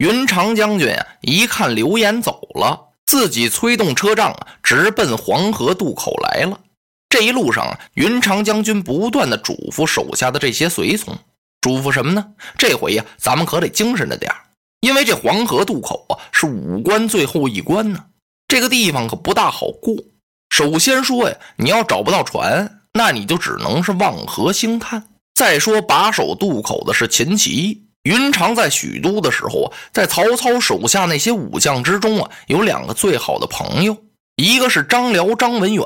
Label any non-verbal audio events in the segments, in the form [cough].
云长将军啊，一看刘岩走了，自己催动车仗，直奔黄河渡口来了。这一路上，云长将军不断的嘱咐手下的这些随从，嘱咐什么呢？这回呀，咱们可得精神着点因为这黄河渡口啊，是五关最后一关呢。这个地方可不大好过。首先说呀，你要找不到船，那你就只能是望河兴叹。再说把守渡口的是秦琪。云长在许都的时候啊，在曹操手下那些武将之中啊，有两个最好的朋友，一个是张辽、张文远，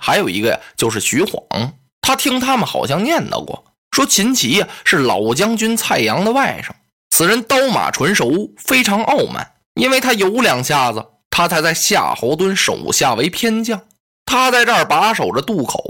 还有一个呀就是徐晃。他听他们好像念叨过，说秦琪呀是老将军蔡阳的外甥，此人刀马纯熟，非常傲慢，因为他有两下子，他才在夏侯惇手下为偏将。他在这儿把守着渡口，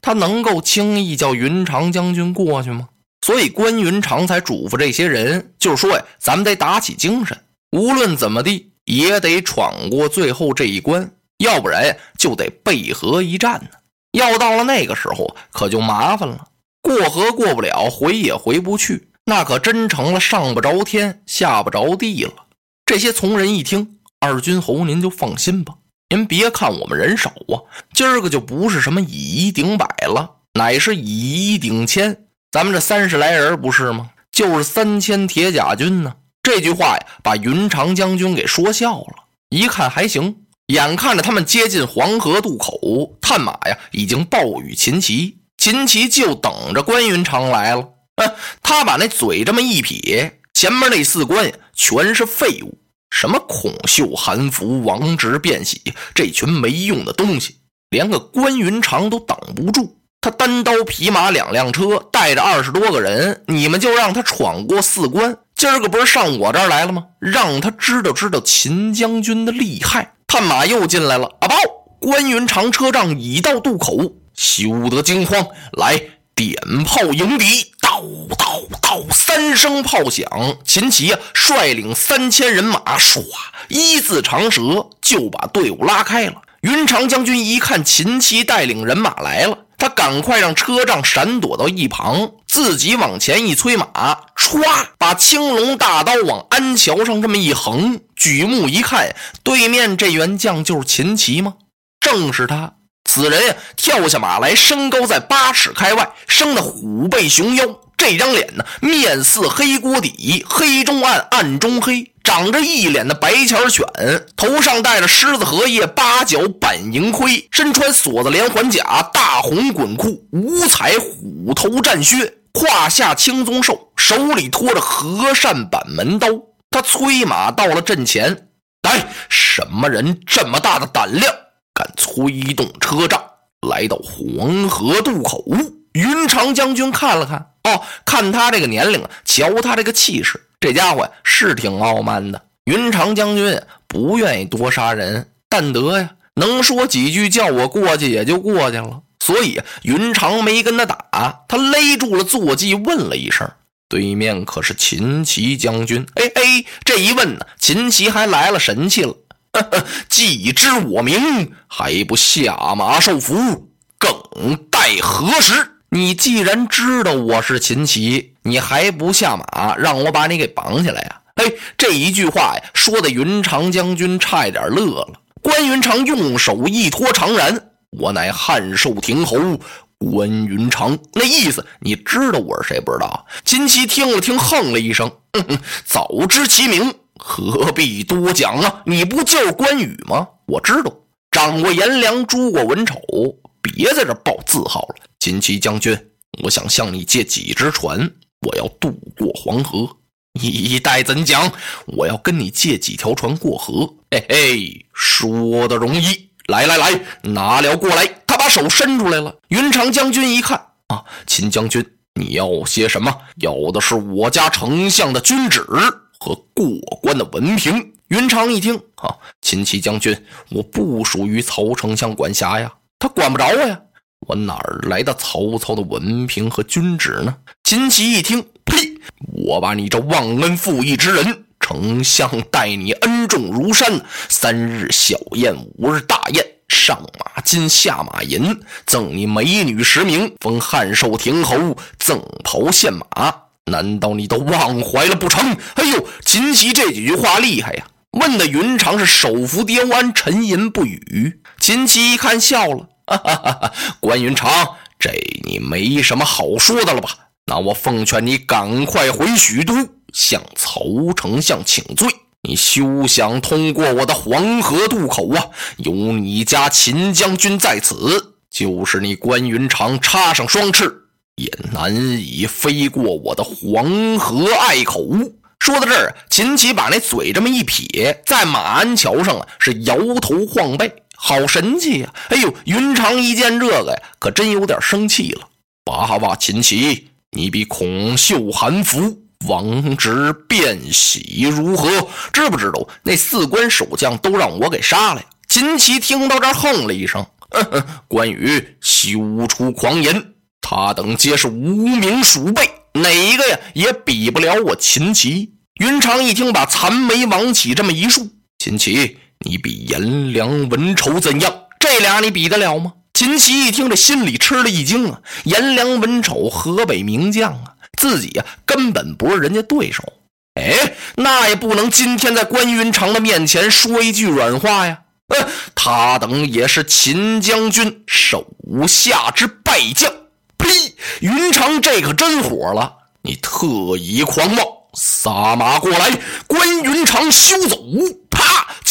他能够轻易叫云长将军过去吗？所以关云长才嘱咐这些人，就是说呀，咱们得打起精神，无论怎么地也得闯过最后这一关，要不然就得背河一战呢。要到了那个时候，可就麻烦了，过河过不了，回也回不去，那可真成了上不着天，下不着地了。这些从人一听，二军侯您就放心吧，您别看我们人少啊，今儿个就不是什么以一顶百了，乃是以一顶千。咱们这三十来人不是吗？就是三千铁甲军呢。这句话呀，把云长将军给说笑了。一看还行，眼看着他们接近黄河渡口，探马呀已经暴雨秦琪，秦琪就等着关云长来了。他把那嘴这么一撇，前面那四关呀全是废物，什么孔秀、韩福、王直、卞喜，这群没用的东西，连个关云长都挡不住。他单刀匹马两辆车，带着二十多个人，你们就让他闯过四关。今儿个不是上我这儿来了吗？让他知道知道秦将军的厉害。探马又进来了，啊！报关云长车仗已到渡口，休得惊慌，来点炮迎敌。叨叨叨，三声炮响，秦琪呀率领三千人马，唰，一字长蛇就把队伍拉开了。云长将军一看秦琪带领人马来了。他赶快让车仗闪躲到一旁，自己往前一催马，歘，把青龙大刀往鞍桥上这么一横，举目一看，对面这员将就是秦琪吗？正是他。此人呀，跳下马来，身高在八尺开外，生的虎背熊腰，这张脸呢，面似黑锅底，黑中暗，暗中黑。长着一脸的白钱犬，头上戴着狮子荷叶八角板银盔，身穿锁子连环甲，大红滚裤，五彩虎头战靴，胯下青鬃兽，手里托着和善板门刀。他催马到了阵前，来，什么人这么大的胆量，敢催动车仗来到黄河渡口？云长将军看了看，哦，看他这个年龄，瞧他这个气势。这家伙是挺傲慢的，云长将军不愿意多杀人，但得呀，能说几句叫我过去也就过去了。所以云长没跟他打，他勒住了坐骑，问了一声：“对面可是秦琪将军？”哎哎，这一问呢，秦琪还来了神气了。呵 [laughs] 呵既知我名，还不下马受俘，更待何时？你既然知道我是秦琪，你还不下马，让我把你给绑起来呀？哎，这一句话呀，说的云长将军差一点乐了。关云长用手一托长髯，我乃汉寿亭侯关云长。那意思你知道我是谁？不知道？秦琪听了听，哼了一声，[laughs] 早知其名，何必多讲啊？你不就是关羽吗？我知道，掌过颜良，诛过文丑。别在这报字号了，金旗将军，我想向你借几只船，我要渡过黄河。你待怎讲？我要跟你借几条船过河。嘿嘿，说的容易。来来来，拿了过来。他把手伸出来了。云长将军一看，啊，秦将军，你要些什么？要的是我家丞相的军旨和过关的文凭。云长一听，啊，秦琪将军，我不属于曹丞相管辖呀。他管不着我呀，我哪儿来的曹操的文凭和军旨呢？秦琪一听，呸！我把你这忘恩负义之人，丞相待你恩重如山，三日小宴，五日大宴，上马金，下马银，赠你美女十名，封汉寿亭侯，赠袍献马。难道你都忘怀了不成？哎呦，秦琪这几句话厉害呀！问的云长是手扶跌弯，沉吟不语。秦琪一看笑了，哈哈哈关云长，这你没什么好说的了吧？那我奉劝你赶快回许都，向曹丞相请罪。你休想通过我的黄河渡口啊！有你家秦将军在此，就是你关云长插上双翅，也难以飞过我的黄河隘口。说到这儿，秦琪把那嘴这么一撇，在马鞍桥上啊，是摇头晃背，好神气呀！哎呦，云长一见这个呀，可真有点生气了。爸爸，秦琪，你比孔秀韩服。王直变喜如何？知不知道那四关守将都让我给杀了？秦琪听到这儿，哼了一声：“关羽，休出狂言！他等皆是无名鼠辈，哪一个呀也比不了我秦琪。”云长一听，把残眉王起这么一竖：“秦琪，你比颜良、文丑怎样？这俩你比得了吗？”秦琪一听，这心里吃了一惊啊！颜良、文丑，河北名将啊！自己呀，根本不是人家对手。哎，那也不能今天在关云长的面前说一句软话呀。嗯，他等也是秦将军手下之败将。呸！云长这可真火了，你特以狂妄，撒马过来！关云长休走！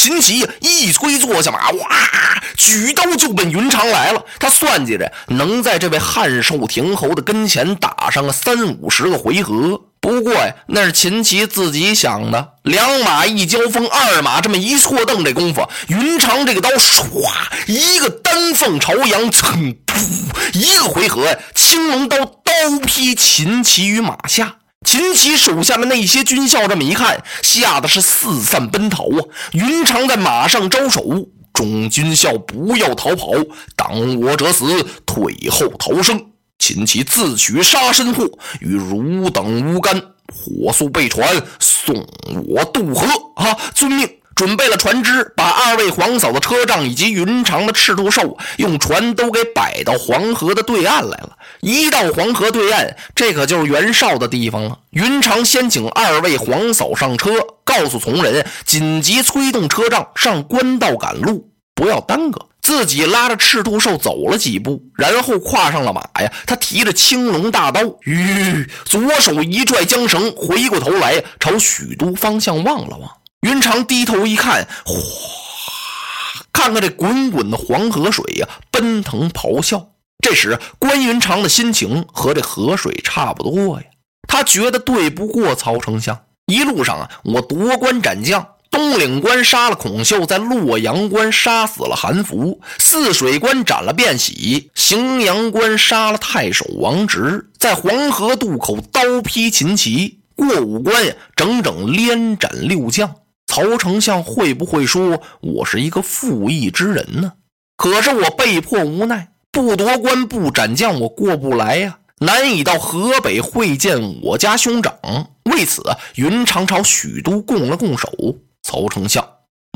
秦琪一催坐下马，哇，举刀就奔云长来了。他算计着能在这位汉寿亭侯的跟前打上个三五十个回合。不过呀，那是秦琪自己想的。两马一交锋，二马这么一错蹬，这功夫，云长这个刀唰，一个丹凤朝阳，噌，噗，一个回合，青龙刀刀劈秦琪于马下。秦琪手下的那些军校这么一看，吓得是四散奔逃啊！云长在马上招手：“众军校不要逃跑，挡我者死，退后逃生。”秦琪自取杀身祸，与汝等无干，火速备船，送我渡河。啊，遵命。准备了船只，把二位皇嫂的车仗以及云长的赤兔兽用船都给摆到黄河的对岸来了。一到黄河对岸，这可就是袁绍的地方了。云长先请二位皇嫂上车，告诉从人紧急催动车仗上官道赶路，不要耽搁。自己拉着赤兔兽走了几步，然后跨上了马呀。他提着青龙大刀，吁，左手一拽缰绳，回过头来朝许都方向望了望。云长低头一看，哗，看看这滚滚的黄河水呀，奔腾咆哮。这时，关云长的心情和这河水差不多呀。他觉得对不过曹丞相。一路上啊，我夺关斩将，东岭关杀了孔秀，在洛阳关杀死了韩福，泗水关斩了卞喜，荥阳关杀了太守王直，在黄河渡口刀劈秦琪，过五关呀，整整连斩六将。曹丞相会不会说我是一个负义之人呢？可是我被迫无奈，不夺关不斩将，我过不来呀，难以到河北会见我家兄长。为此，云长朝许都拱了拱手。曹丞相，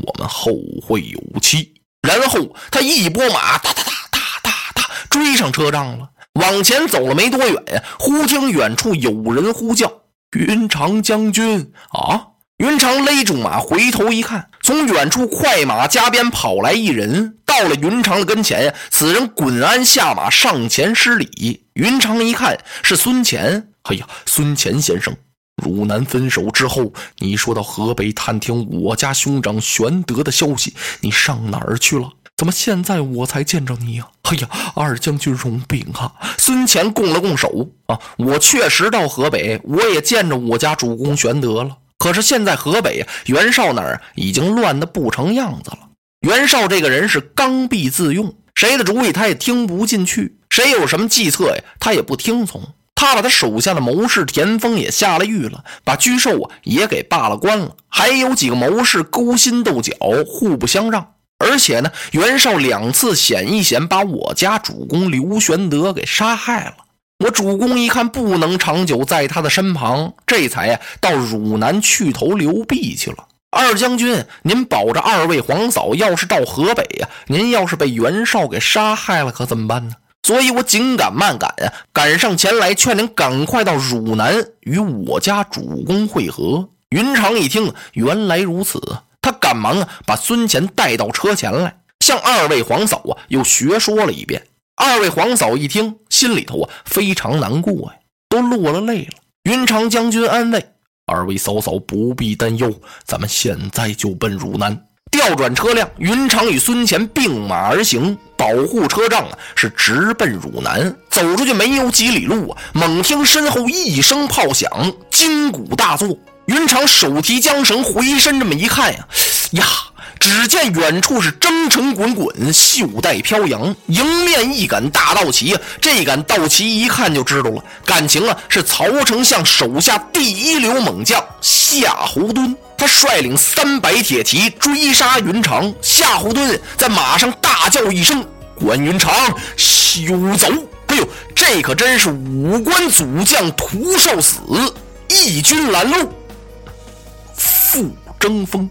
我们后会有期。然后他一拨马，哒哒哒哒哒哒，追上车仗了。往前走了没多远呀，忽听远处有人呼叫：“云长将军啊！”云长勒住马，回头一看，从远处快马加鞭跑来一人，到了云长的跟前。此人滚鞍下马，上前施礼。云长一看是孙乾，哎呀，孙乾先生，汝南分手之后，你说到河北探听我家兄长玄德的消息，你上哪儿去了？怎么现在我才见着你呀？[laughs] 哎呀，二将军容禀啊！孙乾拱了拱手啊，我确实到河北，我也见着我家主公玄德了。可是现在河北袁绍那儿已经乱得不成样子了。袁绍这个人是刚愎自用，谁的主意他也听不进去，谁有什么计策呀，他也不听从。他把他手下的谋士田丰也下了狱了，把沮授啊也给罢了官了，还有几个谋士勾心斗角，互不相让。而且呢，袁绍两次险一险把我家主公刘玄德给杀害了。我主公一看不能长久在他的身旁，这才呀到汝南去投刘辟去了。二将军，您保着二位皇嫂，要是到河北呀，您要是被袁绍给杀害了，可怎么办呢？所以我紧赶慢赶呀，赶上前来劝您赶快到汝南与我家主公会合。云长一听，原来如此，他赶忙啊把孙乾带到车前来，向二位皇嫂啊又学说了一遍。二位皇嫂一听，心里头啊非常难过呀，都落了泪了。云长将军安慰二位嫂嫂不必担忧，咱们现在就奔汝南。调转车辆，云长与孙乾并马而行，保护车仗啊，是直奔汝南。走出去没有几里路啊，猛听身后一声炮响，金鼓大作。云长手提缰绳，回身这么一看呀，呀！只见远处是征尘滚滚，袖带飘扬，迎面一杆大道旗啊！这杆道旗一看就知道了，感情啊是曹丞相手下第一流猛将夏侯惇。他率领三百铁骑追杀云长，夏侯惇在马上大叫一声：“关云长，休走！”哎呦，这可真是五关祖将徒受死，义军拦路，复争锋。